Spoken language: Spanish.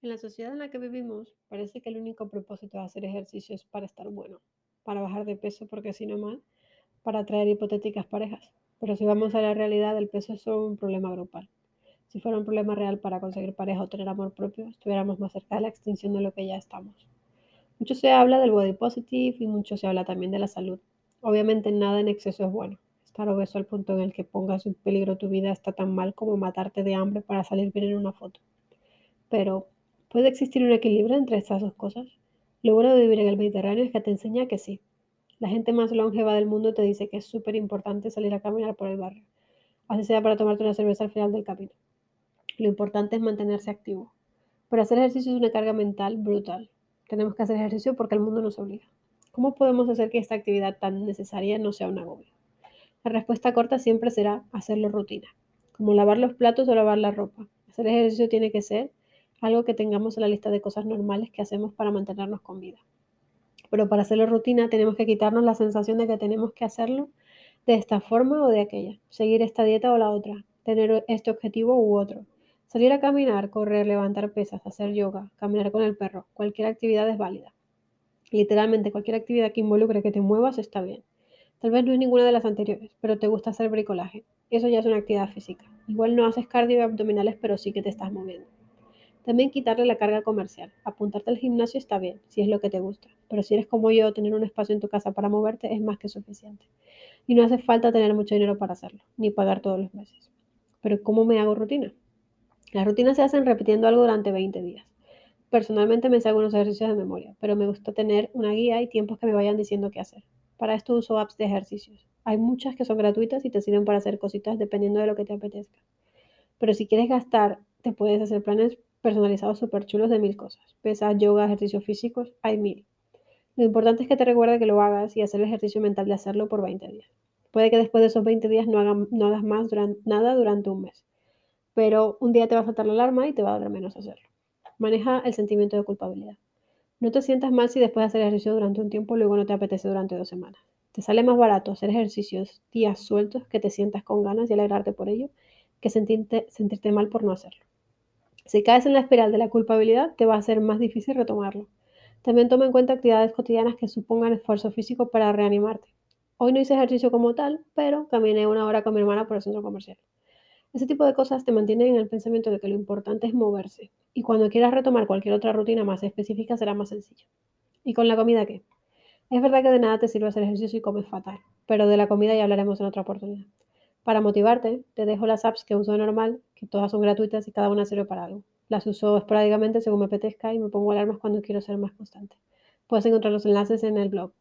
En la sociedad en la que vivimos, parece que el único propósito de hacer ejercicio es para estar bueno, para bajar de peso porque si no mal, para atraer hipotéticas parejas. Pero si vamos a la realidad, el peso es solo un problema grupal. Si fuera un problema real para conseguir pareja o tener amor propio, estuviéramos más cerca de la extinción de lo que ya estamos. Mucho se habla del body positive y mucho se habla también de la salud. Obviamente nada en exceso es bueno. Estar obeso al punto en el que pongas en peligro tu vida está tan mal como matarte de hambre para salir bien en una foto. Pero, ¿puede existir un equilibrio entre estas dos cosas? Lo bueno de vivir en el Mediterráneo es que te enseña que sí. La gente más longeva del mundo te dice que es súper importante salir a caminar por el barrio, así sea para tomarte una cerveza al final del camino. Lo importante es mantenerse activo. Pero hacer ejercicio es una carga mental brutal. Tenemos que hacer ejercicio porque el mundo nos obliga. ¿Cómo podemos hacer que esta actividad tan necesaria no sea un agobio? La respuesta corta siempre será hacerlo rutina, como lavar los platos o lavar la ropa. Hacer ejercicio tiene que ser algo que tengamos en la lista de cosas normales que hacemos para mantenernos con vida. Pero para hacerlo rutina tenemos que quitarnos la sensación de que tenemos que hacerlo de esta forma o de aquella, seguir esta dieta o la otra, tener este objetivo u otro. Salir a caminar, correr, levantar pesas, hacer yoga, caminar con el perro, cualquier actividad es válida. Literalmente cualquier actividad que involucre que te muevas está bien. Tal vez no es ninguna de las anteriores, pero te gusta hacer bricolaje. Eso ya es una actividad física. Igual no haces cardio y abdominales, pero sí que te estás moviendo. También quitarle la carga comercial. Apuntarte al gimnasio está bien, si es lo que te gusta. Pero si eres como yo, tener un espacio en tu casa para moverte es más que suficiente. Y no hace falta tener mucho dinero para hacerlo, ni pagar todos los meses. Pero ¿cómo me hago rutina? Las rutinas se hacen repitiendo algo durante 20 días. Personalmente me sé algunos ejercicios de memoria, pero me gusta tener una guía y tiempos que me vayan diciendo qué hacer. Para esto uso apps de ejercicios. Hay muchas que son gratuitas y te sirven para hacer cositas dependiendo de lo que te apetezca. Pero si quieres gastar, te puedes hacer planes personalizados súper chulos de mil cosas. Pesas, yoga, ejercicios físicos, hay mil. Lo importante es que te recuerde que lo hagas y hacer el ejercicio mental de hacerlo por 20 días. Puede que después de esos 20 días no, hagas más nada durante un mes pero un día te va a faltar la alarma y te va a dar menos hacerlo. Maneja el sentimiento de culpabilidad. No te sientas mal si después de hacer ejercicio durante un tiempo luego no te apetece durante dos semanas. Te sale más barato hacer ejercicios días sueltos que te sientas con ganas y alegrarte por ello que sentirte, sentirte mal por no hacerlo. Si caes en la espiral de la culpabilidad, te va a ser más difícil retomarlo. También toma en cuenta actividades cotidianas que supongan esfuerzo físico para reanimarte. Hoy no hice ejercicio como tal, pero caminé una hora con mi hermana por el centro comercial. Ese tipo de cosas te mantienen en el pensamiento de que lo importante es moverse y cuando quieras retomar cualquier otra rutina más específica será más sencillo. ¿Y con la comida qué? Es verdad que de nada te sirve hacer ejercicio y comes fatal, pero de la comida ya hablaremos en otra oportunidad. Para motivarte, te dejo las apps que uso normal, que todas son gratuitas y cada una sirve para algo. Las uso esporádicamente según me apetezca y me pongo alarmas cuando quiero ser más constante. Puedes encontrar los enlaces en el blog